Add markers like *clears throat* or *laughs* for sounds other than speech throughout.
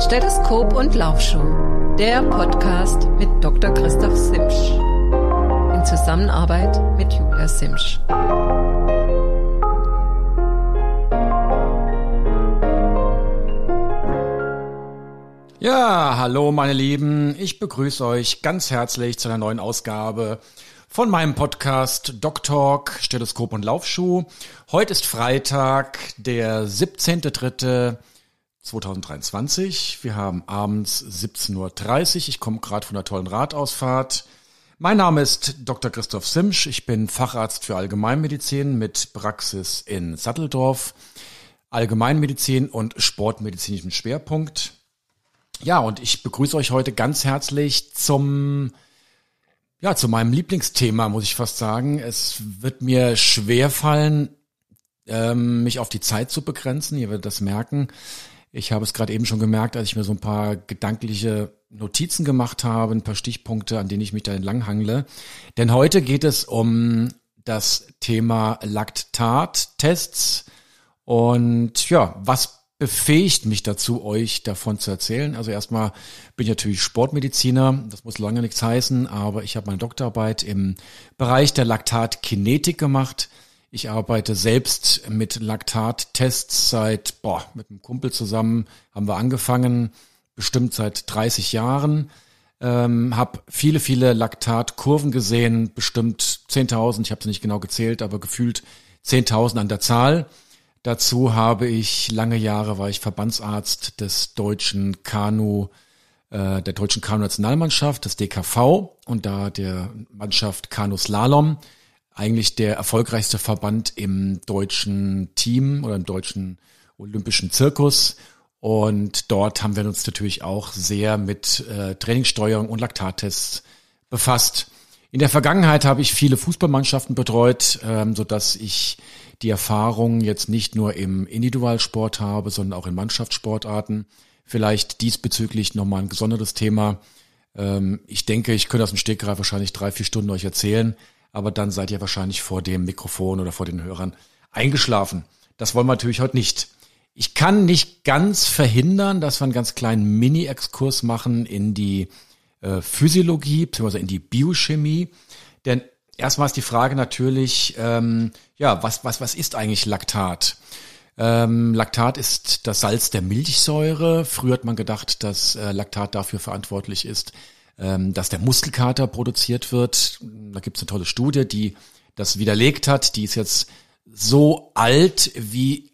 Stethoskop und Laufschuh, der Podcast mit Dr. Christoph Simsch. In Zusammenarbeit mit Julia Simsch. Ja, hallo meine Lieben, ich begrüße euch ganz herzlich zu einer neuen Ausgabe von meinem Podcast Doc Talk, Stethoskop und Laufschuh. Heute ist Freitag, der 17.03.2023. Wir haben abends 17.30 Uhr. Ich komme gerade von einer tollen Radausfahrt. Mein Name ist Dr. Christoph Simsch. Ich bin Facharzt für Allgemeinmedizin mit Praxis in Satteldorf. Allgemeinmedizin und sportmedizinischem Schwerpunkt. Ja, und ich begrüße euch heute ganz herzlich zum ja, zu meinem Lieblingsthema muss ich fast sagen. Es wird mir schwer fallen, ähm, mich auf die Zeit zu begrenzen. Ihr werdet das merken. Ich habe es gerade eben schon gemerkt, als ich mir so ein paar gedankliche Notizen gemacht habe, ein paar Stichpunkte, an denen ich mich da entlanghangle. Denn heute geht es um das Thema Laktattests und ja, was befähigt mich dazu, euch davon zu erzählen. Also erstmal bin ich natürlich Sportmediziner, das muss lange nichts heißen, aber ich habe meine Doktorarbeit im Bereich der Laktatkinetik gemacht. Ich arbeite selbst mit Laktattests seit, boah, mit einem Kumpel zusammen haben wir angefangen, bestimmt seit 30 Jahren. Ähm, habe viele, viele Laktatkurven gesehen, bestimmt 10.000, ich habe es nicht genau gezählt, aber gefühlt 10.000 an der Zahl. Dazu habe ich lange Jahre war ich Verbandsarzt des deutschen Kanu, äh, der deutschen Kanu-Nationalmannschaft, des DKV und da der Mannschaft Kanu Slalom, eigentlich der erfolgreichste Verband im deutschen Team oder im deutschen olympischen Zirkus. Und dort haben wir uns natürlich auch sehr mit äh, Trainingssteuerung und Laktattests befasst. In der Vergangenheit habe ich viele Fußballmannschaften betreut, ähm, so dass ich die Erfahrung jetzt nicht nur im Individualsport habe, sondern auch in Mannschaftssportarten. Vielleicht diesbezüglich nochmal ein gesondertes Thema. Ähm, ich denke, ich könnte aus dem Stegreif wahrscheinlich drei, vier Stunden euch erzählen, aber dann seid ihr wahrscheinlich vor dem Mikrofon oder vor den Hörern eingeschlafen. Das wollen wir natürlich heute nicht. Ich kann nicht ganz verhindern, dass wir einen ganz kleinen Mini-Exkurs machen in die äh, Physiologie, beziehungsweise in die Biochemie. Denn erstmal ist die Frage natürlich, ähm, ja, was, was, was ist eigentlich Laktat? Ähm, Laktat ist das Salz der Milchsäure. Früher hat man gedacht, dass äh, Laktat dafür verantwortlich ist, dass der Muskelkater produziert wird. Da gibt es eine tolle Studie, die das widerlegt hat. Die ist jetzt so alt, wie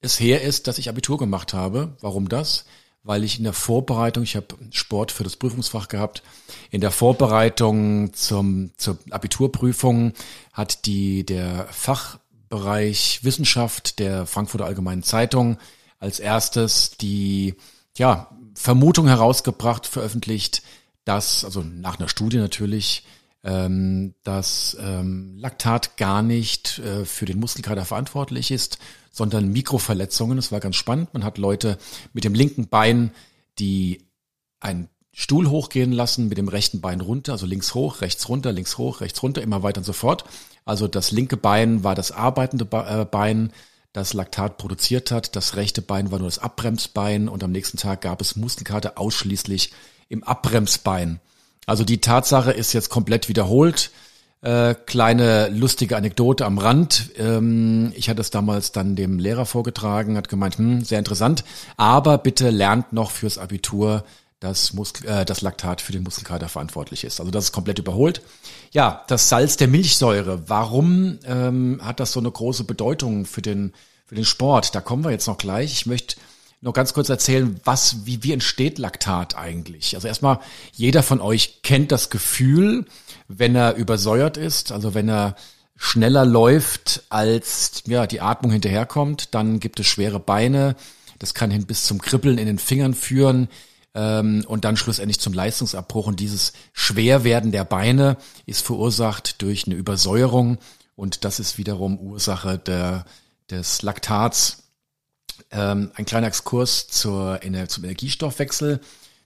es her ist, dass ich Abitur gemacht habe. Warum das? weil ich in der Vorbereitung, ich habe Sport für das Prüfungsfach gehabt, in der Vorbereitung zum, zur Abiturprüfung hat die der Fachbereich Wissenschaft der Frankfurter Allgemeinen Zeitung als erstes die ja, Vermutung herausgebracht, veröffentlicht, dass, also nach einer Studie natürlich, ähm, dass ähm, Laktat gar nicht äh, für den Muskelkater verantwortlich ist, sondern Mikroverletzungen. Es war ganz spannend. Man hat Leute mit dem linken Bein, die einen Stuhl hochgehen lassen, mit dem rechten Bein runter, also links hoch, rechts runter, links hoch, rechts runter, immer weiter und so fort. Also das linke Bein war das arbeitende äh, Bein, das Laktat produziert hat. Das rechte Bein war nur das Abbremsbein und am nächsten Tag gab es Muskelkater ausschließlich im Abbremsbein. Also die Tatsache ist jetzt komplett wiederholt. Äh, kleine lustige Anekdote am Rand. Ähm, ich hatte es damals dann dem Lehrer vorgetragen, hat gemeint, hm, sehr interessant, aber bitte lernt noch fürs Abitur, dass Muskel, äh, das Laktat für den Muskelkater verantwortlich ist. Also das ist komplett überholt. Ja, das Salz der Milchsäure. Warum ähm, hat das so eine große Bedeutung für den, für den Sport? Da kommen wir jetzt noch gleich. Ich möchte noch ganz kurz erzählen, was, wie, wie entsteht Laktat eigentlich? Also erstmal, jeder von euch kennt das Gefühl, wenn er übersäuert ist, also wenn er schneller läuft, als ja, die Atmung hinterherkommt, dann gibt es schwere Beine. Das kann hin bis zum Kribbeln in den Fingern führen ähm, und dann schlussendlich zum Leistungsabbruch. Und dieses Schwerwerden der Beine ist verursacht durch eine Übersäuerung und das ist wiederum Ursache der, des Laktats. Ähm, ein kleiner Exkurs zur, zum Energiestoffwechsel.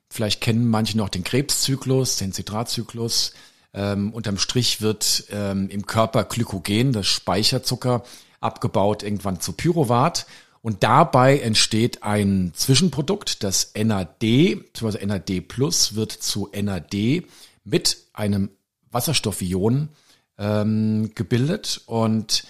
Vielleicht kennen manche noch den Krebszyklus, den Zitratzyklus. Ähm, unterm Strich wird ähm, im Körper Glykogen, das Speicherzucker, abgebaut irgendwann zu Pyruvat. Und dabei entsteht ein Zwischenprodukt, das NAD, bzw. NAD Plus wird zu NAD mit einem Wasserstoffion ähm, gebildet und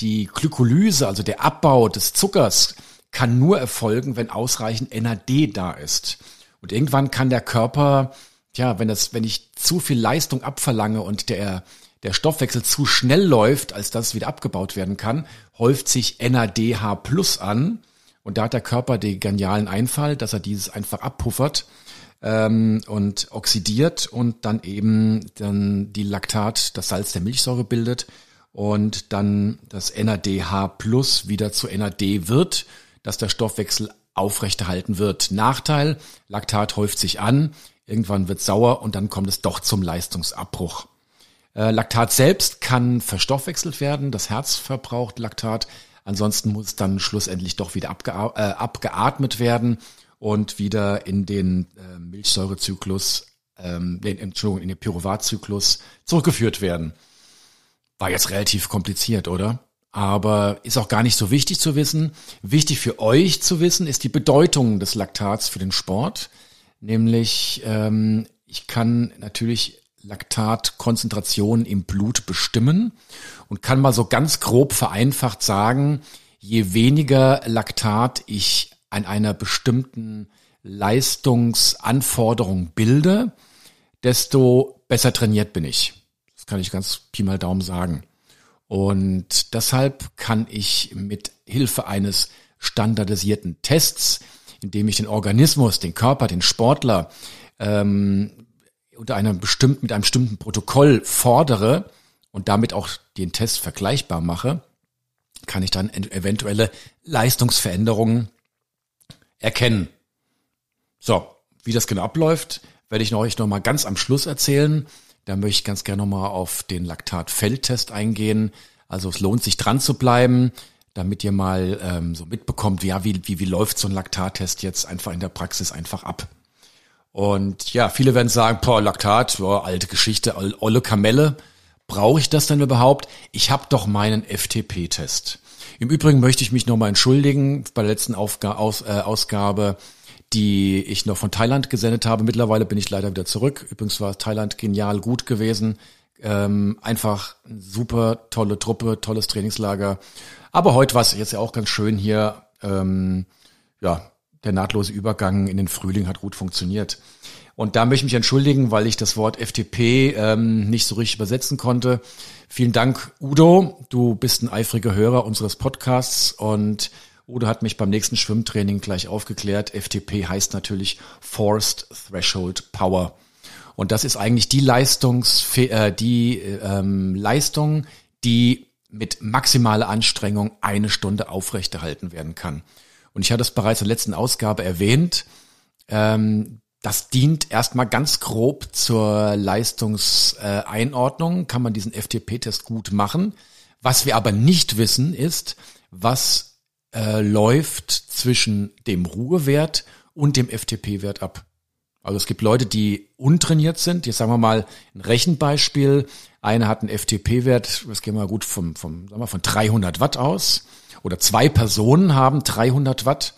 die Glykolyse, also der Abbau des Zuckers, kann nur erfolgen, wenn ausreichend NAD da ist. Und irgendwann kann der Körper, ja, wenn das, wenn ich zu viel Leistung abverlange und der der Stoffwechsel zu schnell läuft, als dass es wieder abgebaut werden kann, häuft sich NADH Plus an. Und da hat der Körper den genialen Einfall, dass er dieses einfach abpuffert ähm, und oxidiert und dann eben dann die Laktat, das Salz der Milchsäure bildet und dann das NADH Plus wieder zu NAD wird, dass der Stoffwechsel aufrechterhalten wird. Nachteil, Laktat häuft sich an, irgendwann wird sauer und dann kommt es doch zum Leistungsabbruch. Äh, Laktat selbst kann verstoffwechselt werden, das Herz verbraucht Laktat, ansonsten muss dann schlussendlich doch wieder abgea äh, abgeatmet werden und wieder in den äh, Milchsäurezyklus, ähm, den, Entschuldigung, in den Pyruvatzyklus zurückgeführt werden. War jetzt relativ kompliziert, oder? Aber ist auch gar nicht so wichtig zu wissen. Wichtig für euch zu wissen ist die Bedeutung des Laktats für den Sport. Nämlich, ähm, ich kann natürlich Laktatkonzentration im Blut bestimmen und kann mal so ganz grob vereinfacht sagen, je weniger Laktat ich an einer bestimmten Leistungsanforderung bilde, desto besser trainiert bin ich. Das kann ich ganz Pi mal Daumen sagen. Und deshalb kann ich mit Hilfe eines standardisierten Tests, indem ich den Organismus, den Körper, den Sportler ähm, unter einem bestimmten, mit einem bestimmten Protokoll fordere und damit auch den Test vergleichbar mache, kann ich dann eventuelle Leistungsveränderungen erkennen. So, wie das genau abläuft, werde ich euch noch mal ganz am Schluss erzählen. Da möchte ich ganz gerne noch mal auf den Laktat-Feldtest eingehen. Also es lohnt sich dran zu bleiben, damit ihr mal ähm, so mitbekommt, ja, wie, wie, wie läuft so ein Laktattest jetzt einfach in der Praxis einfach ab. Und ja, viele werden sagen, boah, Laktat, boah, alte Geschichte, olle Kamelle. Brauche ich das denn überhaupt? Ich habe doch meinen FTP-Test. Im Übrigen möchte ich mich nochmal entschuldigen bei der letzten Aufga Aus, äh, Ausgabe, die ich noch von Thailand gesendet habe. Mittlerweile bin ich leider wieder zurück. Übrigens war Thailand genial gut gewesen. Ähm, einfach super tolle Truppe, tolles Trainingslager. Aber heute war es jetzt ja auch ganz schön hier. Ähm, ja, der nahtlose Übergang in den Frühling hat gut funktioniert. Und da möchte ich mich entschuldigen, weil ich das Wort FTP ähm, nicht so richtig übersetzen konnte. Vielen Dank, Udo. Du bist ein eifriger Hörer unseres Podcasts und Udo hat mich beim nächsten Schwimmtraining gleich aufgeklärt. FTP heißt natürlich Forced Threshold Power. Und das ist eigentlich die Leistungs äh, die ähm, Leistung, die mit maximaler Anstrengung eine Stunde aufrechterhalten werden kann. Und ich hatte es bereits in der letzten Ausgabe erwähnt. Ähm, das dient erstmal ganz grob zur Leistungseinordnung, kann man diesen FTP-Test gut machen. Was wir aber nicht wissen, ist, was äh, läuft zwischen dem Ruhewert und dem FTP-Wert ab. Also es gibt Leute, die untrainiert sind. Jetzt sagen wir mal ein Rechenbeispiel. Einer hat einen FTP-Wert, das gehen wir gut vom, vom, sagen wir, von 300 Watt aus oder zwei Personen haben 300 Watt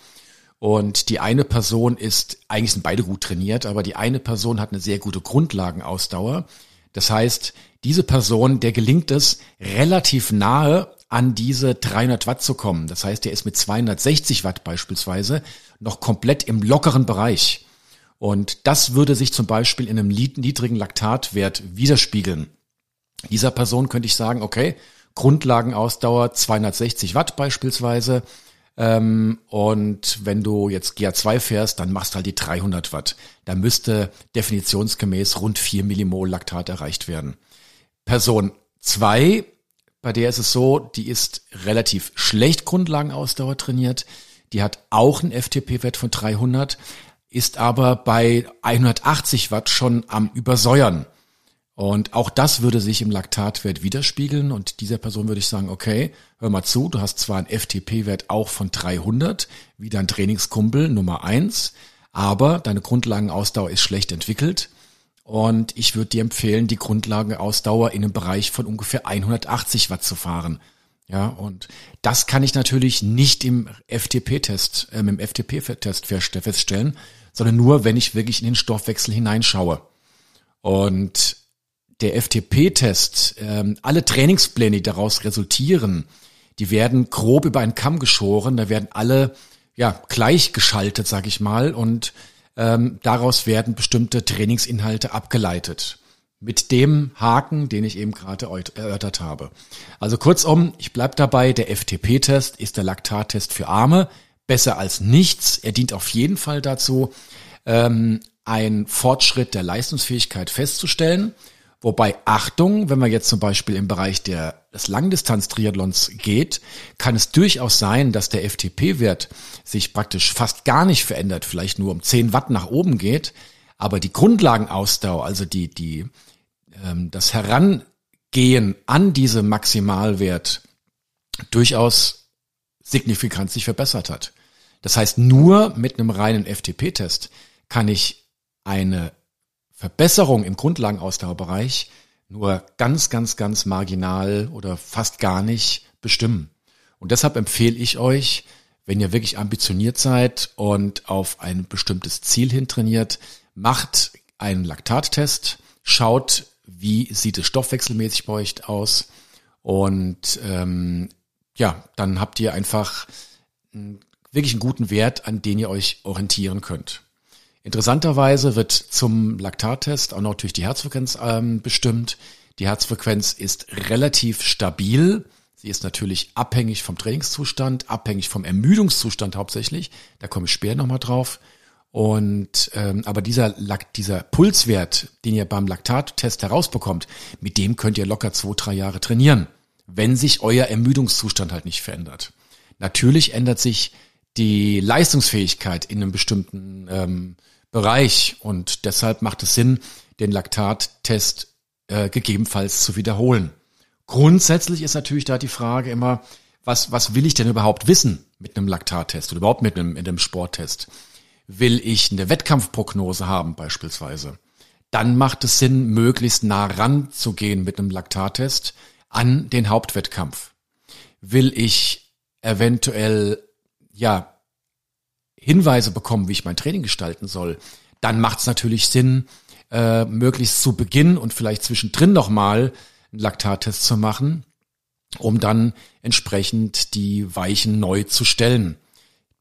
und die eine Person ist, eigentlich sind beide gut trainiert, aber die eine Person hat eine sehr gute Grundlagenausdauer. Das heißt, diese Person, der gelingt es, relativ nahe an diese 300 Watt zu kommen. Das heißt, der ist mit 260 Watt beispielsweise noch komplett im lockeren Bereich. Und das würde sich zum Beispiel in einem niedrigen Laktatwert widerspiegeln. Dieser Person könnte ich sagen, okay, Grundlagenausdauer 260 Watt beispielsweise. Ähm, und wenn du jetzt GA2 fährst, dann machst du halt die 300 Watt. Da müsste definitionsgemäß rund 4 Millimol Laktat erreicht werden. Person 2, bei der ist es so, die ist relativ schlecht Grundlagenausdauer trainiert. Die hat auch einen FTP-Wert von 300, ist aber bei 180 Watt schon am Übersäuern. Und auch das würde sich im Laktatwert widerspiegeln und dieser Person würde ich sagen, okay, hör mal zu, du hast zwar einen FTP-Wert auch von 300, wie dein Trainingskumpel Nummer eins, aber deine Grundlagenausdauer ist schlecht entwickelt und ich würde dir empfehlen, die Grundlagenausdauer in einem Bereich von ungefähr 180 Watt zu fahren. Ja, und das kann ich natürlich nicht im FTP-Test, äh, im FTP-Test feststellen, sondern nur, wenn ich wirklich in den Stoffwechsel hineinschaue. Und der FTP-Test, ähm, alle Trainingspläne, die daraus resultieren, die werden grob über einen Kamm geschoren, da werden alle ja gleichgeschaltet, sag ich mal, und ähm, daraus werden bestimmte Trainingsinhalte abgeleitet mit dem Haken, den ich eben gerade erörtert habe. Also kurzum, ich bleib dabei, der FTP-Test ist der Laktattest für Arme, besser als nichts. Er dient auf jeden Fall dazu, ähm, einen Fortschritt der Leistungsfähigkeit festzustellen. Wobei Achtung, wenn man jetzt zum Beispiel im Bereich der, des Langdistanz-Triathlons geht, kann es durchaus sein, dass der FTP-Wert sich praktisch fast gar nicht verändert, vielleicht nur um 10 Watt nach oben geht, aber die Grundlagenausdauer, also die, die ähm, das Herangehen an diese Maximalwert durchaus signifikant sich verbessert hat. Das heißt, nur mit einem reinen FTP-Test kann ich eine Verbesserung im Grundlagenausdauerbereich nur ganz, ganz, ganz marginal oder fast gar nicht bestimmen. Und deshalb empfehle ich euch, wenn ihr wirklich ambitioniert seid und auf ein bestimmtes Ziel hin trainiert, macht einen Laktattest, schaut, wie sieht es stoffwechselmäßig bei euch aus. Und ähm, ja, dann habt ihr einfach wirklich einen guten Wert, an den ihr euch orientieren könnt. Interessanterweise wird zum Laktattest auch noch natürlich die Herzfrequenz ähm, bestimmt. Die Herzfrequenz ist relativ stabil. Sie ist natürlich abhängig vom Trainingszustand, abhängig vom Ermüdungszustand hauptsächlich. Da komme ich später nochmal drauf. Und ähm, aber dieser dieser Pulswert, den ihr beim Laktattest herausbekommt, mit dem könnt ihr locker zwei, drei Jahre trainieren, wenn sich euer Ermüdungszustand halt nicht verändert. Natürlich ändert sich die Leistungsfähigkeit in einem bestimmten ähm, Bereich und deshalb macht es Sinn, den Laktattest äh, gegebenenfalls zu wiederholen. Grundsätzlich ist natürlich da die Frage immer, was was will ich denn überhaupt wissen mit einem Laktattest oder überhaupt mit einem, mit einem Sporttest? Will ich eine Wettkampfprognose haben beispielsweise, dann macht es Sinn, möglichst nah ran zu gehen mit einem Laktattest an den Hauptwettkampf. Will ich eventuell ja Hinweise bekommen, wie ich mein Training gestalten soll, dann macht es natürlich Sinn, äh, möglichst zu Beginn und vielleicht zwischendrin nochmal einen Laktattest zu machen, um dann entsprechend die Weichen neu zu stellen.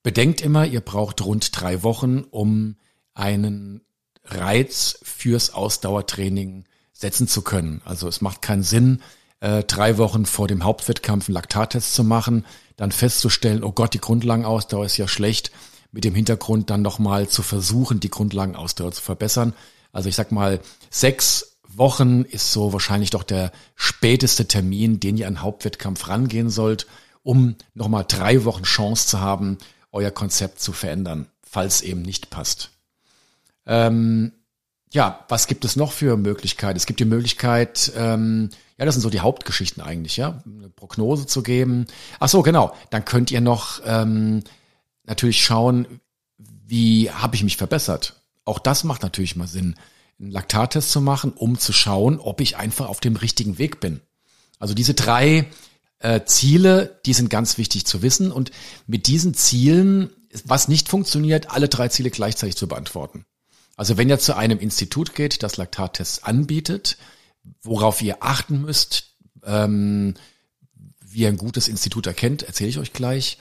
Bedenkt immer, ihr braucht rund drei Wochen, um einen Reiz fürs Ausdauertraining setzen zu können. Also es macht keinen Sinn, äh, drei Wochen vor dem Hauptwettkampf einen Laktattest zu machen, dann festzustellen, oh Gott, die Grundlagenausdauer ist ja schlecht, mit dem Hintergrund dann nochmal zu versuchen, die Grundlagenausdauer zu verbessern. Also ich sag mal, sechs Wochen ist so wahrscheinlich doch der späteste Termin, den ihr an Hauptwettkampf rangehen sollt, um nochmal drei Wochen Chance zu haben, euer Konzept zu verändern, falls eben nicht passt. Ähm, ja, was gibt es noch für Möglichkeiten? Es gibt die Möglichkeit, ähm, ja, das sind so die Hauptgeschichten eigentlich, ja, eine Prognose zu geben. Ach so, genau. Dann könnt ihr noch ähm, natürlich schauen, wie habe ich mich verbessert. Auch das macht natürlich mal Sinn, einen Laktattest zu machen, um zu schauen, ob ich einfach auf dem richtigen Weg bin. Also diese drei äh, Ziele, die sind ganz wichtig zu wissen und mit diesen Zielen, was nicht funktioniert, alle drei Ziele gleichzeitig zu beantworten. Also wenn ihr zu einem Institut geht, das Laktattests anbietet, worauf ihr achten müsst, ähm, wie ihr ein gutes Institut erkennt, erzähle ich euch gleich.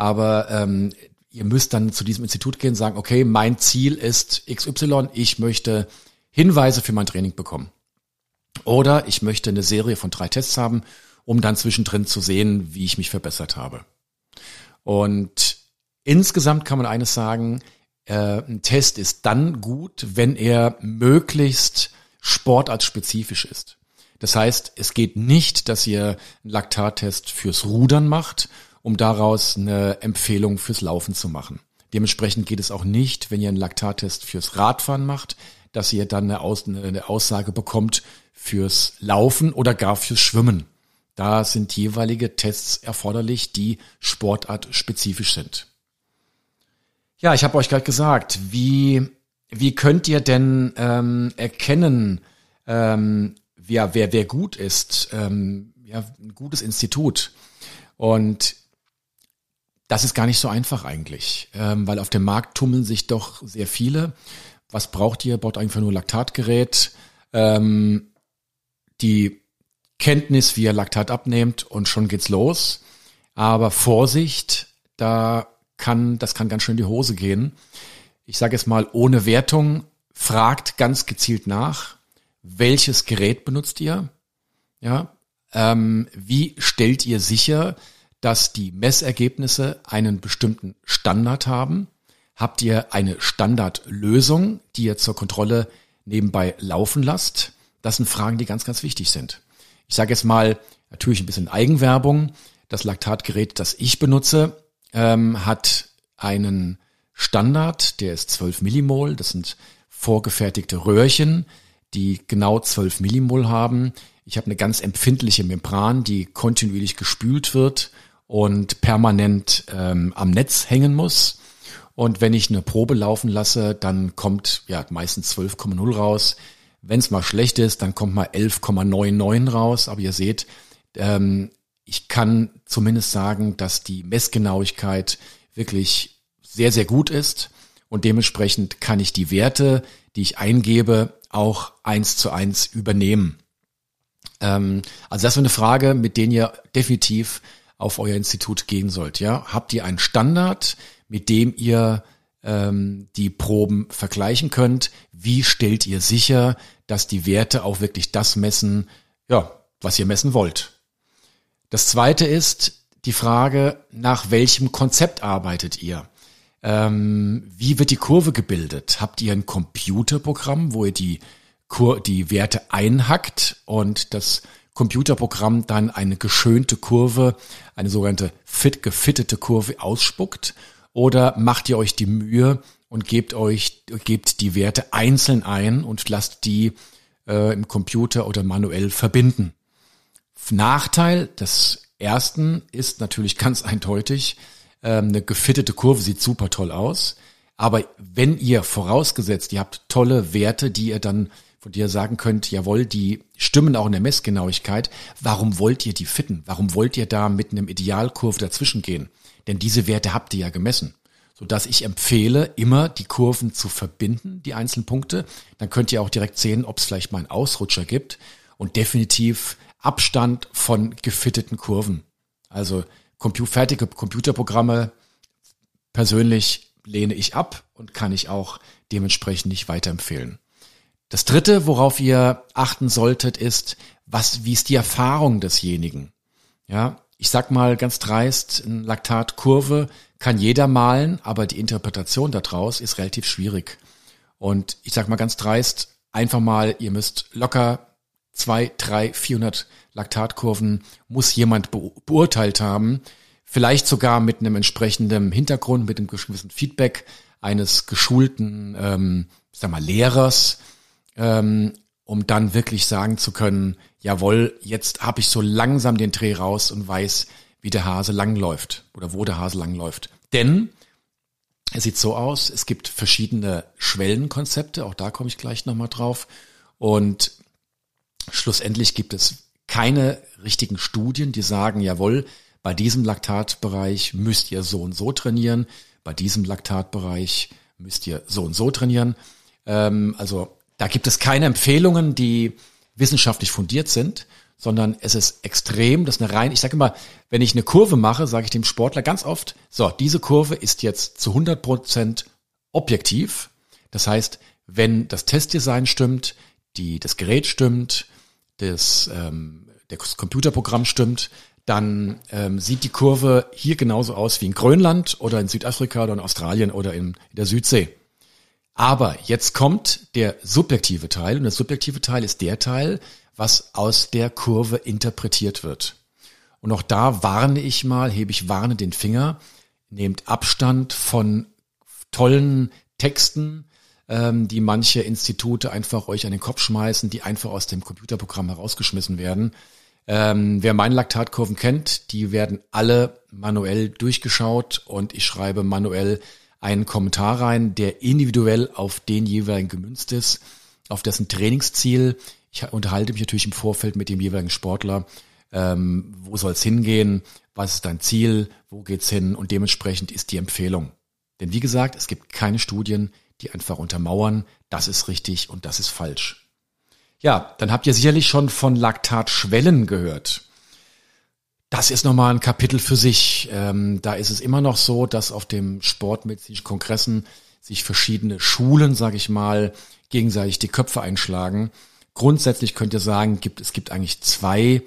Aber ähm, ihr müsst dann zu diesem Institut gehen und sagen, okay, mein Ziel ist XY, ich möchte Hinweise für mein Training bekommen. Oder ich möchte eine Serie von drei Tests haben um dann zwischendrin zu sehen, wie ich mich verbessert habe. Und insgesamt kann man eines sagen, äh, ein Test ist dann gut, wenn er möglichst sportartspezifisch ist. Das heißt, es geht nicht, dass ihr einen Laktattest fürs Rudern macht, um daraus eine Empfehlung fürs Laufen zu machen. Dementsprechend geht es auch nicht, wenn ihr einen Laktattest fürs Radfahren macht, dass ihr dann eine, Aussage bekommt fürs Laufen oder gar fürs Schwimmen. Da sind jeweilige Tests erforderlich, die sportartspezifisch sind. Ja, ich habe euch gerade gesagt, wie, wie könnt ihr denn ähm, erkennen, ähm, wer, wer, wer gut ist, ähm, ja, ein gutes Institut. Und das ist gar nicht so einfach eigentlich, ähm, weil auf dem Markt tummeln sich doch sehr viele. Was braucht ihr? Baut einfach nur Laktatgerät. Ähm, die Kenntnis, wie ihr Laktat abnehmt und schon geht's los. Aber Vorsicht, da kann, das kann ganz schön in die Hose gehen. Ich sage es mal ohne Wertung, fragt ganz gezielt nach, welches Gerät benutzt ihr? Ja, ähm, wie stellt ihr sicher, dass die Messergebnisse einen bestimmten Standard haben? Habt ihr eine Standardlösung, die ihr zur Kontrolle nebenbei laufen lasst? Das sind Fragen, die ganz, ganz wichtig sind. Ich sage jetzt mal natürlich ein bisschen Eigenwerbung. Das Laktatgerät, das ich benutze, ähm, hat einen Standard, der ist 12 Millimol. Das sind vorgefertigte Röhrchen, die genau 12 Millimol haben. Ich habe eine ganz empfindliche Membran, die kontinuierlich gespült wird und permanent ähm, am Netz hängen muss. Und wenn ich eine Probe laufen lasse, dann kommt ja meistens 12,0 raus. Wenn es mal schlecht ist, dann kommt mal 11,99 raus. Aber ihr seht, ähm, ich kann zumindest sagen, dass die Messgenauigkeit wirklich sehr, sehr gut ist. Und dementsprechend kann ich die Werte, die ich eingebe, auch eins zu eins übernehmen. Ähm, also das ist eine Frage, mit denen ihr definitiv auf euer Institut gehen sollt. Ja, habt ihr einen Standard, mit dem ihr ähm, die Proben vergleichen könnt? Wie stellt ihr sicher, dass die Werte auch wirklich das messen, ja, was ihr messen wollt? Das zweite ist die Frage, nach welchem Konzept arbeitet ihr? Ähm, wie wird die Kurve gebildet? Habt ihr ein Computerprogramm, wo ihr die, Kur die Werte einhackt und das Computerprogramm dann eine geschönte Kurve, eine sogenannte fit gefittete Kurve ausspuckt? Oder macht ihr euch die Mühe und gebt euch, gebt die Werte einzeln ein und lasst die äh, im Computer oder manuell verbinden? Nachteil des ersten ist natürlich *laughs* ganz eindeutig, ähm, eine gefittete Kurve sieht super toll aus. Aber wenn ihr vorausgesetzt, ihr habt tolle Werte, die ihr dann von dir sagen könnt, jawohl, die stimmen auch in der Messgenauigkeit, warum wollt ihr die fitten? Warum wollt ihr da mit einem Idealkurve dazwischen gehen? Denn diese Werte habt ihr ja gemessen. Sodass ich empfehle, immer die Kurven zu verbinden, die einzelnen Punkte. Dann könnt ihr auch direkt sehen, ob es vielleicht mal einen Ausrutscher gibt. Und definitiv Abstand von gefitteten Kurven. Also fertige Computerprogramme persönlich lehne ich ab und kann ich auch dementsprechend nicht weiterempfehlen. Das dritte, worauf ihr achten solltet, ist, was, wie ist die Erfahrung desjenigen? Ja, ich sag mal ganz dreist, eine Laktatkurve kann jeder malen, aber die Interpretation daraus ist relativ schwierig. Und ich sag mal ganz dreist, einfach mal, ihr müsst locker zwei, drei, vierhundert Laktatkurven muss jemand beurteilt haben, vielleicht sogar mit einem entsprechenden Hintergrund, mit einem gewissen Feedback eines geschulten, ähm, sag mal, Lehrers, ähm, um dann wirklich sagen zu können, jawohl, jetzt habe ich so langsam den Dreh raus und weiß, wie der Hase langläuft oder wo der Hase langläuft. Denn es sieht so aus, es gibt verschiedene Schwellenkonzepte, auch da komme ich gleich nochmal drauf. Und schlussendlich gibt es keine richtigen Studien, die sagen, jawohl, bei diesem Laktatbereich müsst ihr so und so trainieren, bei diesem Laktatbereich müsst ihr so und so trainieren. Ähm, also da gibt es keine Empfehlungen, die wissenschaftlich fundiert sind, sondern es ist extrem, das ist eine rein, ich sage immer, wenn ich eine Kurve mache, sage ich dem Sportler ganz oft, so, diese Kurve ist jetzt zu 100 Prozent objektiv. Das heißt, wenn das Testdesign stimmt, die, das Gerät stimmt, das, ähm, das Computerprogramm stimmt, dann ähm, sieht die Kurve hier genauso aus wie in Grönland oder in Südafrika oder in Australien oder in, in der Südsee. Aber jetzt kommt der subjektive Teil und der subjektive Teil ist der Teil, was aus der Kurve interpretiert wird. Und auch da warne ich mal, hebe ich warne den Finger, nehmt Abstand von tollen Texten, ähm, die manche Institute einfach euch an den Kopf schmeißen, die einfach aus dem Computerprogramm herausgeschmissen werden. Ähm, wer meine Laktatkurven kennt, die werden alle manuell durchgeschaut und ich schreibe manuell einen Kommentar rein, der individuell auf den jeweiligen gemünzt ist, auf dessen Trainingsziel. Ich unterhalte mich natürlich im Vorfeld mit dem jeweiligen Sportler, ähm, wo soll es hingehen, was ist dein Ziel, wo geht's hin und dementsprechend ist die Empfehlung. Denn wie gesagt, es gibt keine Studien, die einfach untermauern, das ist richtig und das ist falsch. Ja, dann habt ihr sicherlich schon von Laktatschwellen gehört. Das ist nochmal ein Kapitel für sich. Ähm, da ist es immer noch so, dass auf dem sportmedizinischen Kongressen sich verschiedene Schulen, sage ich mal, gegenseitig die Köpfe einschlagen. Grundsätzlich könnt ihr sagen, gibt, es gibt eigentlich zwei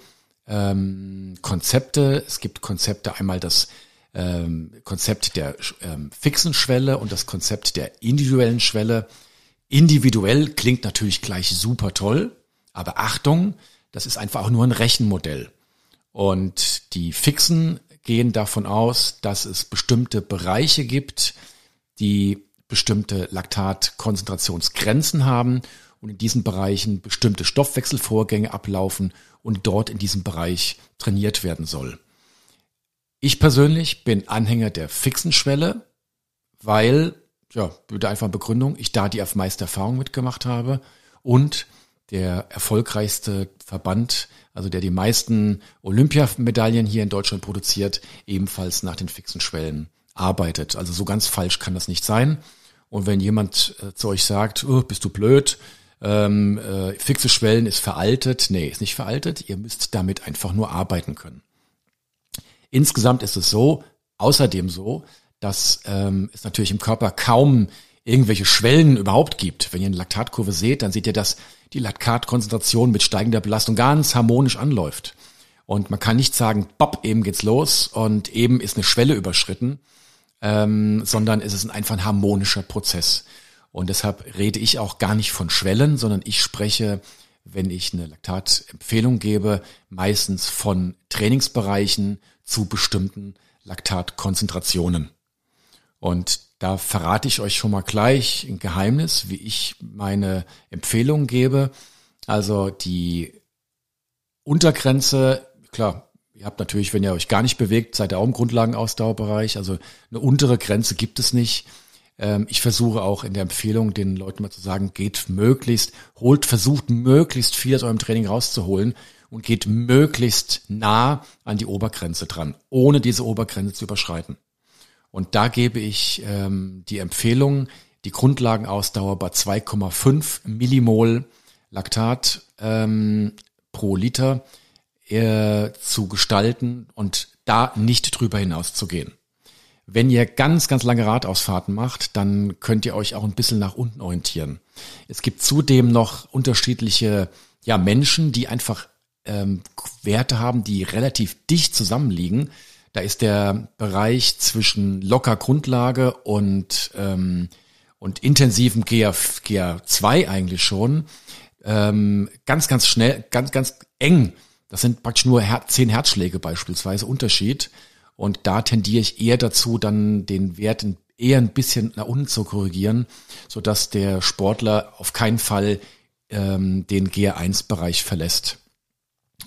ähm, Konzepte. Es gibt Konzepte einmal das ähm, Konzept der ähm, fixen Schwelle und das Konzept der individuellen Schwelle. Individuell klingt natürlich gleich super toll, aber Achtung, das ist einfach auch nur ein Rechenmodell. Und die Fixen gehen davon aus, dass es bestimmte Bereiche gibt, die bestimmte Laktatkonzentrationsgrenzen haben und in diesen Bereichen bestimmte Stoffwechselvorgänge ablaufen und dort in diesem Bereich trainiert werden soll. Ich persönlich bin Anhänger der fixen Schwelle, weil, ja, würde einfach Begründung, ich da die auf meiste Erfahrung mitgemacht habe und der erfolgreichste Verband, also der die meisten Olympiamedaillen hier in Deutschland produziert, ebenfalls nach den fixen Schwellen arbeitet. Also so ganz falsch kann das nicht sein. Und wenn jemand äh, zu euch sagt, oh, bist du blöd, ähm, äh, fixe Schwellen ist veraltet, nee, ist nicht veraltet, ihr müsst damit einfach nur arbeiten können. Insgesamt ist es so, außerdem so, dass ähm, es natürlich im Körper kaum irgendwelche Schwellen überhaupt gibt. Wenn ihr eine Laktatkurve seht, dann seht ihr, dass die Laktatkonzentration mit steigender Belastung ganz harmonisch anläuft. Und man kann nicht sagen, bopp, eben geht's los und eben ist eine Schwelle überschritten, ähm, sondern es ist einfach ein harmonischer Prozess. Und deshalb rede ich auch gar nicht von Schwellen, sondern ich spreche, wenn ich eine Laktatempfehlung gebe, meistens von Trainingsbereichen zu bestimmten Laktatkonzentrationen. Und da verrate ich euch schon mal gleich ein Geheimnis, wie ich meine Empfehlung gebe. Also die Untergrenze, klar, Ihr habt natürlich, wenn ihr euch gar nicht bewegt, seid ihr auch im Grundlagenausdauerbereich. Also eine untere Grenze gibt es nicht. Ähm, ich versuche auch in der Empfehlung den Leuten mal zu sagen, geht möglichst, holt, versucht möglichst viel aus eurem Training rauszuholen und geht möglichst nah an die Obergrenze dran, ohne diese Obergrenze zu überschreiten. Und da gebe ich ähm, die Empfehlung, die Grundlagenausdauer bei 2,5 Millimol Laktat ähm, pro Liter äh, zu gestalten und da nicht drüber hinaus zu gehen. Wenn ihr ganz, ganz lange Radausfahrten macht, dann könnt ihr euch auch ein bisschen nach unten orientieren. Es gibt zudem noch unterschiedliche ja, Menschen, die einfach ähm, Werte haben, die relativ dicht zusammenliegen. Da ist der Bereich zwischen locker Grundlage und, ähm, und intensivem GA, GA2 eigentlich schon ähm, ganz, ganz schnell, ganz, ganz eng das sind praktisch nur zehn Herzschläge beispielsweise Unterschied. Und da tendiere ich eher dazu, dann den Wert eher ein bisschen nach unten zu korrigieren, so dass der Sportler auf keinen Fall ähm, den GR1-Bereich verlässt.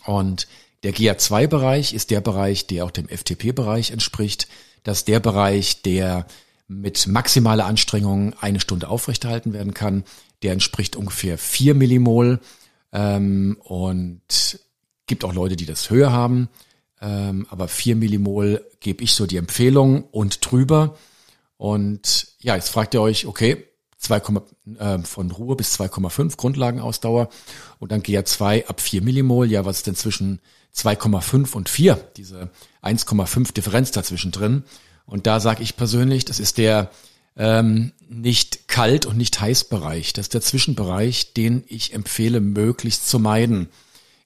Und der GR2-Bereich ist der Bereich, der auch dem FTP-Bereich entspricht. Das ist der Bereich, der mit maximaler Anstrengung eine Stunde aufrechterhalten werden kann. Der entspricht ungefähr vier Millimol. Ähm, und Gibt auch Leute, die das höher haben, ähm, aber 4 Millimol gebe ich so die Empfehlung und drüber. Und ja, jetzt fragt ihr euch, okay, 2, äh, von Ruhe bis 2,5 Grundlagenausdauer und dann GA2 ab 4 Millimol. Ja, was ist denn zwischen 2,5 und 4? Diese 1,5 Differenz dazwischen drin. Und da sage ich persönlich, das ist der ähm, nicht kalt und nicht heiß Bereich. Das ist der Zwischenbereich, den ich empfehle, möglichst zu meiden.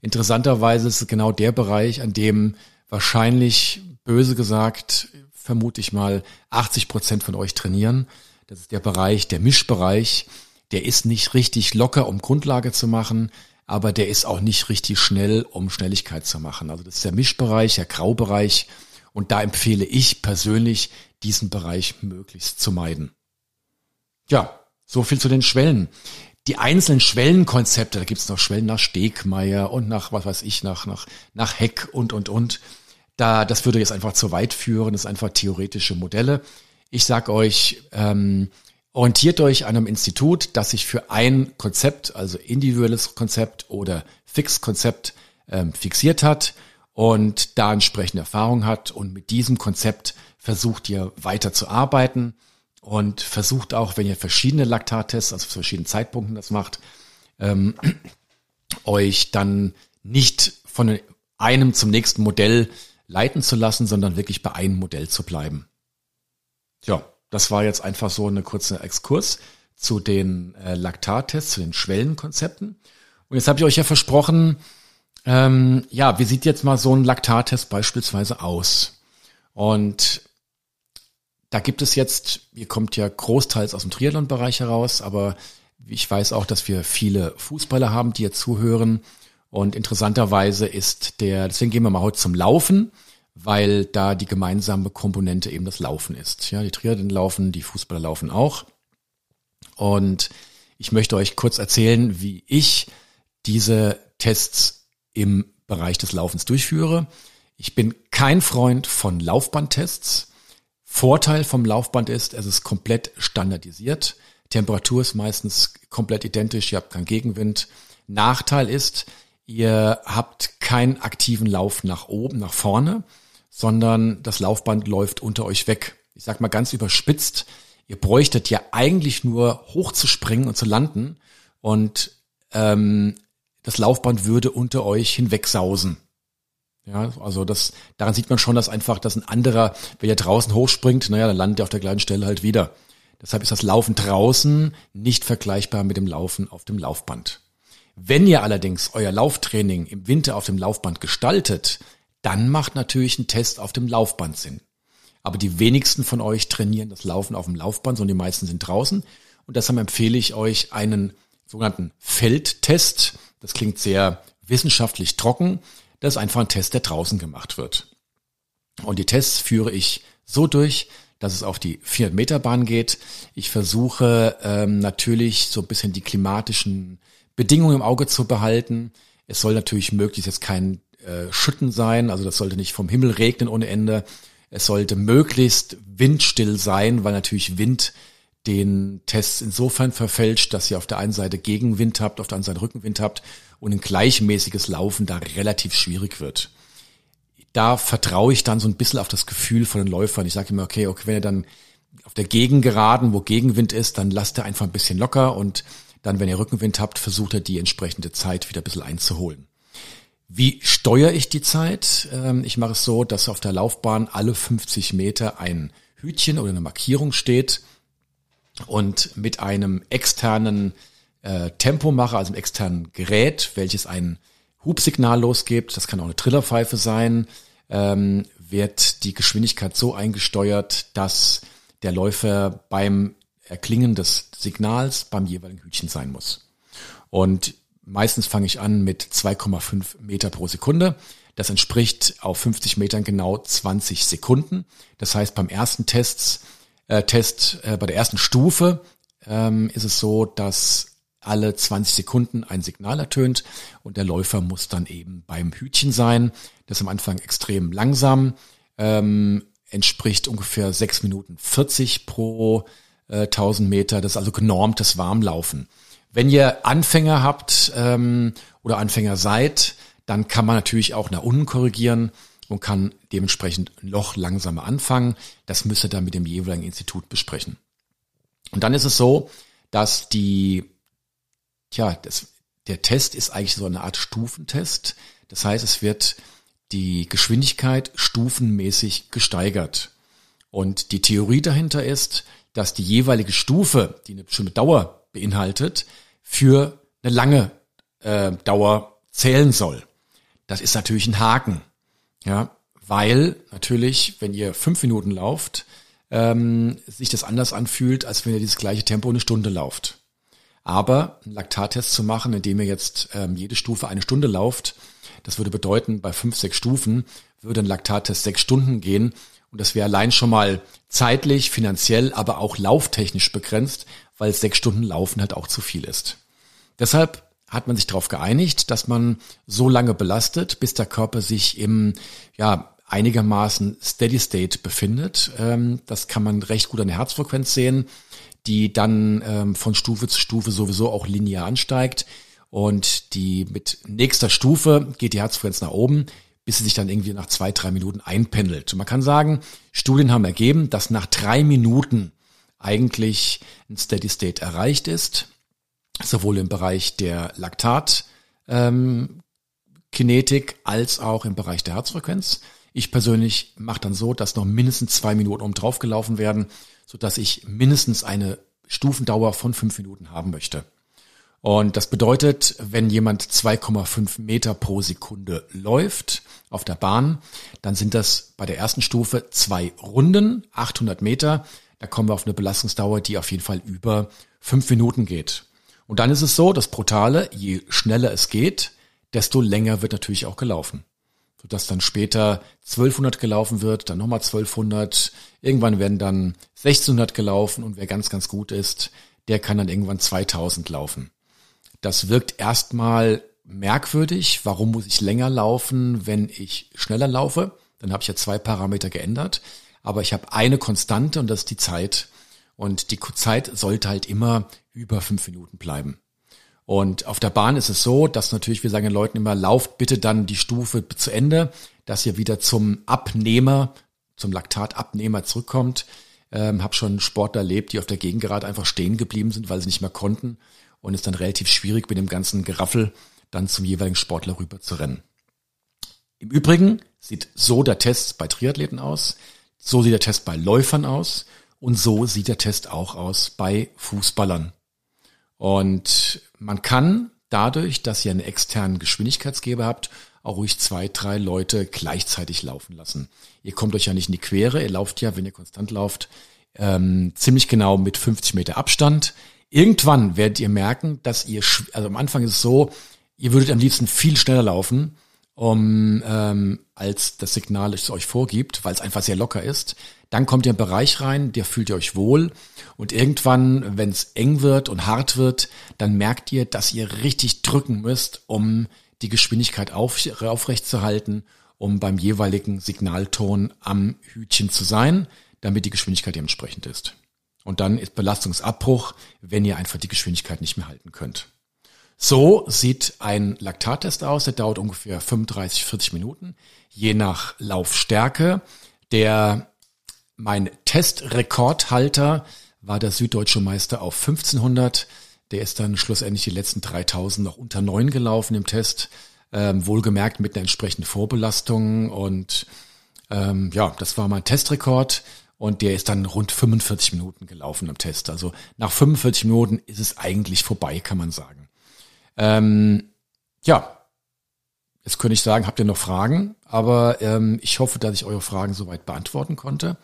Interessanterweise ist es genau der Bereich, an dem wahrscheinlich, böse gesagt, vermute ich mal, 80 Prozent von euch trainieren. Das ist der Bereich, der Mischbereich. Der ist nicht richtig locker, um Grundlage zu machen, aber der ist auch nicht richtig schnell, um Schnelligkeit zu machen. Also das ist der Mischbereich, der Graubereich. Und da empfehle ich persönlich, diesen Bereich möglichst zu meiden. Ja, so viel zu den Schwellen die einzelnen Schwellenkonzepte, da gibt's noch Schwellen nach Stegmeier und nach, was weiß ich, nach, nach, nach Heck und, und, und. Da, das würde jetzt einfach zu weit führen, das sind einfach theoretische Modelle. Ich sag euch, ähm, orientiert euch an einem Institut, das sich für ein Konzept, also individuelles Konzept oder Fixkonzept ähm, fixiert hat und da entsprechende Erfahrung hat und mit diesem Konzept versucht ihr weiter zu arbeiten und versucht auch, wenn ihr verschiedene Laktattests, also zu verschiedenen Zeitpunkten das macht, ähm, *clears throat* euch dann nicht von einem zum nächsten Modell leiten zu lassen, sondern wirklich bei einem Modell zu bleiben. Ja, das war jetzt einfach so eine kurze Exkurs zu den äh, Laktattests, zu den Schwellenkonzepten. Und jetzt habe ich euch ja versprochen, ähm, ja, wie sieht jetzt mal so ein Laktattest beispielsweise aus? Und da gibt es jetzt, ihr kommt ja großteils aus dem Triathlon-Bereich heraus, aber ich weiß auch, dass wir viele Fußballer haben, die jetzt zuhören. Und interessanterweise ist der, deswegen gehen wir mal heute zum Laufen, weil da die gemeinsame Komponente eben das Laufen ist. Ja, die Triathlon laufen, die Fußballer laufen auch. Und ich möchte euch kurz erzählen, wie ich diese Tests im Bereich des Laufens durchführe. Ich bin kein Freund von Laufbandtests. Vorteil vom Laufband ist, es ist komplett standardisiert. Temperatur ist meistens komplett identisch, ihr habt keinen Gegenwind. Nachteil ist, ihr habt keinen aktiven Lauf nach oben, nach vorne, sondern das Laufband läuft unter euch weg. Ich sag mal ganz überspitzt, ihr bräuchtet ja eigentlich nur hochzuspringen und zu landen und ähm, das Laufband würde unter euch hinwegsausen. Ja, also das, daran sieht man schon, dass einfach, dass ein anderer, wenn er draußen hochspringt, naja, dann landet er auf der gleichen Stelle halt wieder. Deshalb ist das Laufen draußen nicht vergleichbar mit dem Laufen auf dem Laufband. Wenn ihr allerdings euer Lauftraining im Winter auf dem Laufband gestaltet, dann macht natürlich ein Test auf dem Laufband Sinn. Aber die wenigsten von euch trainieren das Laufen auf dem Laufband, sondern die meisten sind draußen. Und deshalb empfehle ich euch einen sogenannten Feldtest. Das klingt sehr wissenschaftlich trocken. Das ist einfach ein Test, der draußen gemacht wird. Und die Tests führe ich so durch, dass es auf die 400 Meter Bahn geht. Ich versuche ähm, natürlich so ein bisschen die klimatischen Bedingungen im Auge zu behalten. Es soll natürlich möglichst jetzt kein äh, Schütten sein, also das sollte nicht vom Himmel regnen ohne Ende. Es sollte möglichst windstill sein, weil natürlich Wind den Tests insofern verfälscht, dass ihr auf der einen Seite Gegenwind habt, auf der anderen Seite Rückenwind habt und ein gleichmäßiges Laufen da relativ schwierig wird. Da vertraue ich dann so ein bisschen auf das Gefühl von den Läufern. Ich sage immer, okay, okay, wenn ihr dann auf der Gegengeraden, wo Gegenwind ist, dann lasst ihr einfach ein bisschen locker und dann, wenn ihr Rückenwind habt, versucht ihr die entsprechende Zeit wieder ein bisschen einzuholen. Wie steuere ich die Zeit? Ähm, ich mache es so, dass auf der Laufbahn alle 50 Meter ein Hütchen oder eine Markierung steht und mit einem externen äh, Tempomacher, also einem externen Gerät, welches ein Hubsignal losgibt, das kann auch eine Trillerpfeife sein, ähm, wird die Geschwindigkeit so eingesteuert, dass der Läufer beim Erklingen des Signals beim jeweiligen Hütchen sein muss. Und meistens fange ich an mit 2,5 Meter pro Sekunde. Das entspricht auf 50 Metern genau 20 Sekunden. Das heißt, beim ersten Tests äh, Test, äh, bei der ersten Stufe ähm, ist es so, dass alle 20 Sekunden ein Signal ertönt und der Läufer muss dann eben beim Hütchen sein. Das ist am Anfang extrem langsam, ähm, entspricht ungefähr 6 Minuten 40 pro äh, 1000 Meter. Das ist also genormtes Warmlaufen. Wenn ihr Anfänger habt ähm, oder Anfänger seid, dann kann man natürlich auch nach unten korrigieren und kann dementsprechend noch langsamer anfangen. Das müsst ihr dann mit dem jeweiligen Institut besprechen. Und dann ist es so, dass die, tja, das, der Test ist eigentlich so eine Art Stufentest. Das heißt, es wird die Geschwindigkeit stufenmäßig gesteigert. Und die Theorie dahinter ist, dass die jeweilige Stufe, die eine bestimmte Dauer beinhaltet, für eine lange äh, Dauer zählen soll. Das ist natürlich ein Haken. Ja, weil natürlich, wenn ihr fünf Minuten lauft, ähm, sich das anders anfühlt, als wenn ihr dieses gleiche Tempo eine Stunde lauft. Aber einen Laktattest zu machen, indem ihr jetzt ähm, jede Stufe eine Stunde lauft, das würde bedeuten, bei fünf, sechs Stufen würde ein Laktattest sechs Stunden gehen. Und das wäre allein schon mal zeitlich, finanziell, aber auch lauftechnisch begrenzt, weil sechs Stunden Laufen halt auch zu viel ist. Deshalb hat man sich darauf geeinigt, dass man so lange belastet, bis der Körper sich im ja einigermaßen Steady State befindet. Ähm, das kann man recht gut an der Herzfrequenz sehen, die dann ähm, von Stufe zu Stufe sowieso auch linear ansteigt. Und die mit nächster Stufe geht die Herzfrequenz nach oben, bis sie sich dann irgendwie nach zwei, drei Minuten einpendelt. Und man kann sagen, Studien haben ergeben, dass nach drei Minuten eigentlich ein Steady State erreicht ist, sowohl im Bereich der Laktat, ähm, Kinetik als auch im Bereich der Herzfrequenz. Ich persönlich mache dann so, dass noch mindestens zwei Minuten um drauf gelaufen werden, so dass ich mindestens eine Stufendauer von fünf Minuten haben möchte. Und das bedeutet, wenn jemand 2,5 Meter pro Sekunde läuft auf der Bahn, dann sind das bei der ersten Stufe zwei Runden, 800 Meter. Da kommen wir auf eine Belastungsdauer, die auf jeden Fall über fünf Minuten geht. Und dann ist es so, das Brutale, je schneller es geht, desto länger wird natürlich auch gelaufen. Sodass dann später 1200 gelaufen wird, dann nochmal 1200, irgendwann werden dann 1600 gelaufen und wer ganz, ganz gut ist, der kann dann irgendwann 2000 laufen. Das wirkt erstmal merkwürdig. Warum muss ich länger laufen, wenn ich schneller laufe? Dann habe ich ja zwei Parameter geändert. Aber ich habe eine Konstante und das ist die Zeit. Und die Zeit sollte halt immer über fünf Minuten bleiben. Und auf der Bahn ist es so, dass natürlich wir sagen den Leuten immer, lauft bitte dann die Stufe zu Ende, dass ihr wieder zum Abnehmer, zum Laktatabnehmer zurückkommt. Ähm, hab schon Sportler erlebt, die auf der Gegend gerade einfach stehen geblieben sind, weil sie nicht mehr konnten und ist dann relativ schwierig mit dem ganzen Geraffel dann zum jeweiligen Sportler rüber zu rennen. Im Übrigen sieht so der Test bei Triathleten aus, so sieht der Test bei Läufern aus und so sieht der Test auch aus bei Fußballern. Und man kann dadurch, dass ihr einen externen Geschwindigkeitsgeber habt, auch ruhig zwei, drei Leute gleichzeitig laufen lassen. Ihr kommt euch ja nicht in die Quere, ihr lauft ja, wenn ihr konstant lauft, ähm, ziemlich genau mit 50 Meter Abstand. Irgendwann werdet ihr merken, dass ihr, also am Anfang ist es so, ihr würdet am liebsten viel schneller laufen, um ähm, als das Signal es euch vorgibt, weil es einfach sehr locker ist. Dann kommt ihr in einen Bereich rein, der fühlt ihr euch wohl. Und irgendwann, wenn es eng wird und hart wird, dann merkt ihr, dass ihr richtig drücken müsst, um die Geschwindigkeit auf, aufrecht zu halten, um beim jeweiligen Signalton am Hütchen zu sein, damit die Geschwindigkeit dementsprechend ist. Und dann ist Belastungsabbruch, wenn ihr einfach die Geschwindigkeit nicht mehr halten könnt. So sieht ein Laktattest aus. Der dauert ungefähr 35, 40 Minuten, je nach Laufstärke. Der, mein Testrekordhalter war der süddeutsche Meister auf 1500. Der ist dann schlussendlich die letzten 3000 noch unter neun gelaufen im Test. Ähm, wohlgemerkt mit einer entsprechenden Vorbelastung. Und ähm, ja, das war mein Testrekord. Und der ist dann rund 45 Minuten gelaufen im Test. Also nach 45 Minuten ist es eigentlich vorbei, kann man sagen. Ähm, ja, jetzt könnte ich sagen, habt ihr noch Fragen? Aber ähm, ich hoffe, dass ich eure Fragen soweit beantworten konnte.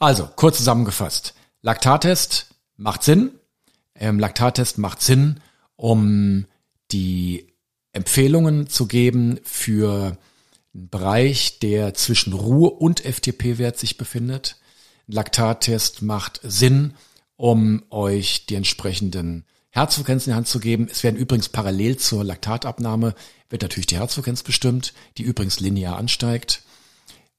Also, kurz zusammengefasst. Laktattest macht Sinn. Ähm, Laktattest macht Sinn, um die Empfehlungen zu geben für einen Bereich, der zwischen Ruhe und FTP-Wert sich befindet. Laktattest macht Sinn, um euch die entsprechenden Herzfrequenzen in die Hand zu geben. Es werden übrigens parallel zur Laktatabnahme wird natürlich die Herzfrequenz bestimmt, die übrigens linear ansteigt.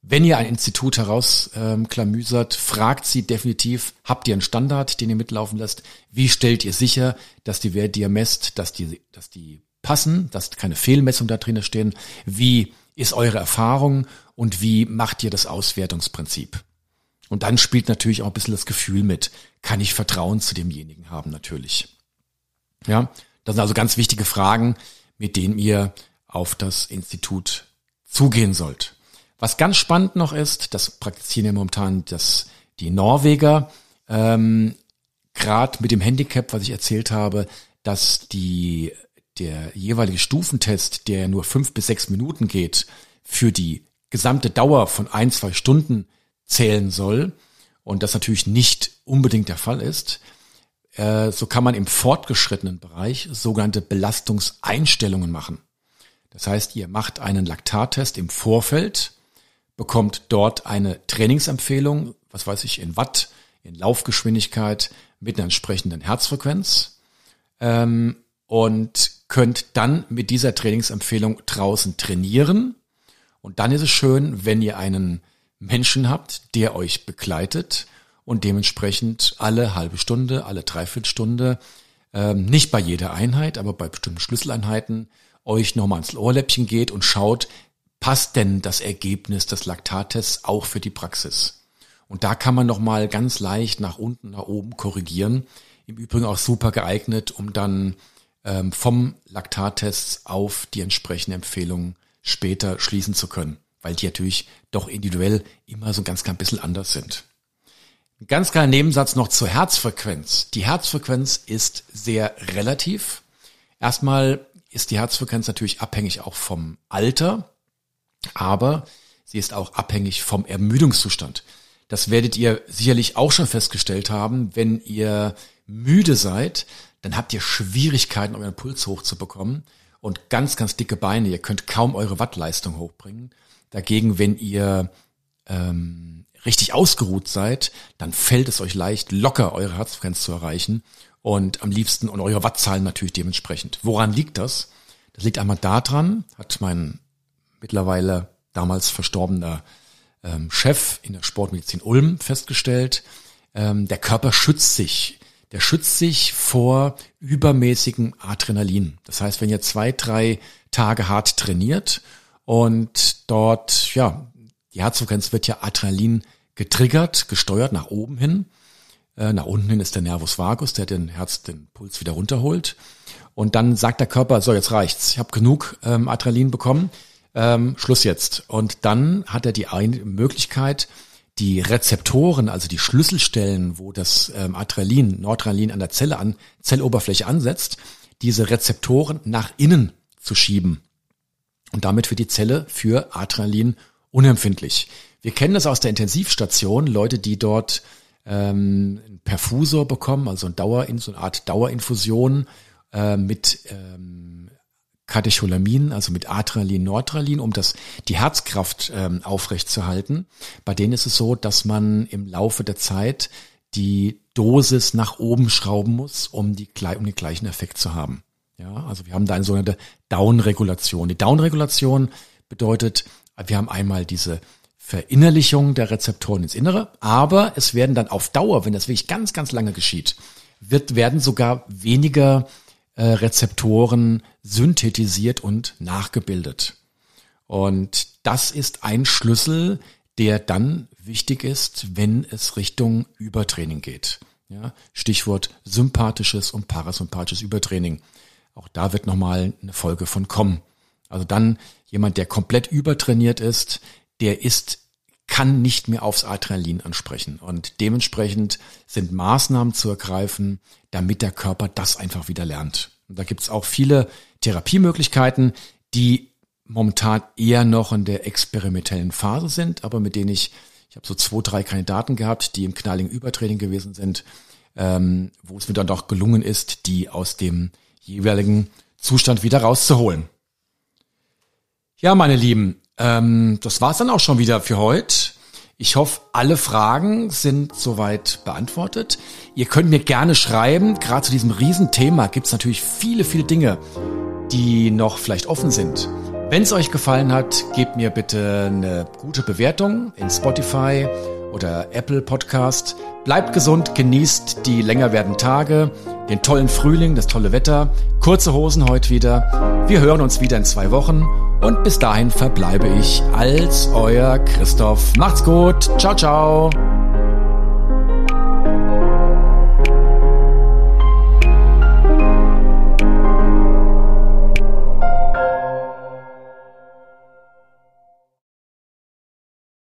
Wenn ihr ein Institut herausklamüsert, ähm, fragt sie definitiv, habt ihr einen Standard, den ihr mitlaufen lasst? Wie stellt ihr sicher, dass die Werte, die ihr messt, dass die, dass die passen, dass keine Fehlmessungen da drin stehen? Wie ist eure Erfahrung und wie macht ihr das Auswertungsprinzip? Und dann spielt natürlich auch ein bisschen das Gefühl mit. Kann ich Vertrauen zu demjenigen haben, natürlich. Ja, das sind also ganz wichtige Fragen, mit denen ihr auf das Institut zugehen sollt. Was ganz spannend noch ist, das praktizieren ja momentan das, die Norweger, ähm, gerade mit dem Handicap, was ich erzählt habe, dass die, der jeweilige Stufentest, der nur fünf bis sechs Minuten geht, für die gesamte Dauer von ein, zwei Stunden zählen soll und das natürlich nicht unbedingt der Fall ist, äh, so kann man im fortgeschrittenen Bereich sogenannte Belastungseinstellungen machen. Das heißt, ihr macht einen Laktattest im Vorfeld, bekommt dort eine Trainingsempfehlung, was weiß ich, in Watt, in Laufgeschwindigkeit mit einer entsprechenden Herzfrequenz ähm, und könnt dann mit dieser Trainingsempfehlung draußen trainieren. Und dann ist es schön, wenn ihr einen Menschen habt, der euch begleitet und dementsprechend alle halbe Stunde, alle Dreiviertelstunde, ähm, nicht bei jeder Einheit, aber bei bestimmten Schlüsseleinheiten euch nochmal ins Ohrläppchen geht und schaut, passt denn das Ergebnis des Laktattests auch für die Praxis? Und da kann man nochmal ganz leicht nach unten, nach oben korrigieren. Im Übrigen auch super geeignet, um dann ähm, vom Laktattest auf die entsprechende Empfehlung später schließen zu können, weil die natürlich doch individuell immer so ein ganz klein bisschen anders sind. Ein ganz kleiner Nebensatz noch zur Herzfrequenz. Die Herzfrequenz ist sehr relativ. Erstmal ist die Herzfrequenz natürlich abhängig auch vom Alter, aber sie ist auch abhängig vom Ermüdungszustand. Das werdet ihr sicherlich auch schon festgestellt haben, wenn ihr müde seid, dann habt ihr Schwierigkeiten, euren Puls hochzubekommen und ganz, ganz dicke Beine. Ihr könnt kaum eure Wattleistung hochbringen. Dagegen, wenn ihr ähm, richtig ausgeruht seid, dann fällt es euch leicht, locker eure Herzfrequenz zu erreichen und am liebsten und eure Wattzahlen natürlich dementsprechend. Woran liegt das? Das liegt einmal daran, hat mein mittlerweile damals verstorbener ähm, Chef in der Sportmedizin Ulm festgestellt, ähm, der Körper schützt sich. Der schützt sich vor übermäßigem Adrenalin. Das heißt, wenn ihr zwei, drei Tage hart trainiert und dort, ja, die Herzfrequenz wird ja Adrenalin getriggert, gesteuert nach oben hin. Äh, nach unten hin ist der Nervus vagus, der den Herz den Puls wieder runterholt. Und dann sagt der Körper, so jetzt reicht's, ich habe genug ähm, Adrenalin bekommen, ähm, Schluss jetzt. Und dann hat er die Möglichkeit, die Rezeptoren, also die Schlüsselstellen, wo das ähm, Adrenalin, Nordadrenalin an der Zelle an Zelloberfläche ansetzt, diese Rezeptoren nach innen zu schieben. Und damit wird die Zelle für Adrenalin unempfindlich. Wir kennen das aus der Intensivstation, Leute, die dort ähm, einen Perfusor bekommen, also ein Dauer, so eine Art Dauerinfusion äh, mit ähm, Katecholamin, also mit Adrenalin, Nortralin, um das, die Herzkraft ähm, aufrechtzuerhalten. Bei denen ist es so, dass man im Laufe der Zeit die Dosis nach oben schrauben muss, um, die, um den gleichen Effekt zu haben. Ja, also wir haben da eine sogenannte Downregulation. Die Downregulation bedeutet, wir haben einmal diese Verinnerlichung der Rezeptoren ins Innere, aber es werden dann auf Dauer, wenn das wirklich ganz, ganz lange geschieht, wird, werden sogar weniger äh, Rezeptoren synthetisiert und nachgebildet. Und das ist ein Schlüssel, der dann wichtig ist, wenn es Richtung Übertraining geht. Ja, Stichwort sympathisches und parasympathisches Übertraining. Auch da wird nochmal eine Folge von kommen. Also dann jemand, der komplett übertrainiert ist, der ist kann nicht mehr aufs Adrenalin ansprechen. Und dementsprechend sind Maßnahmen zu ergreifen, damit der Körper das einfach wieder lernt. Und da gibt es auch viele Therapiemöglichkeiten, die momentan eher noch in der experimentellen Phase sind, aber mit denen ich, ich habe so zwei, drei Kandidaten gehabt, die im knalligen Übertraining gewesen sind, ähm, wo es mir dann doch gelungen ist, die aus dem jeweiligen Zustand wieder rauszuholen. Ja, meine Lieben, ähm, das war's dann auch schon wieder für heute. Ich hoffe, alle Fragen sind soweit beantwortet. Ihr könnt mir gerne schreiben. Gerade zu diesem Riesenthema gibt's natürlich viele, viele Dinge, die noch vielleicht offen sind. Wenn es euch gefallen hat, gebt mir bitte eine gute Bewertung in Spotify oder Apple Podcast. Bleibt gesund, genießt die länger werdenden Tage, den tollen Frühling, das tolle Wetter. Kurze Hosen heute wieder. Wir hören uns wieder in zwei Wochen und bis dahin verbleibe ich als euer Christoph. Macht's gut. Ciao, ciao.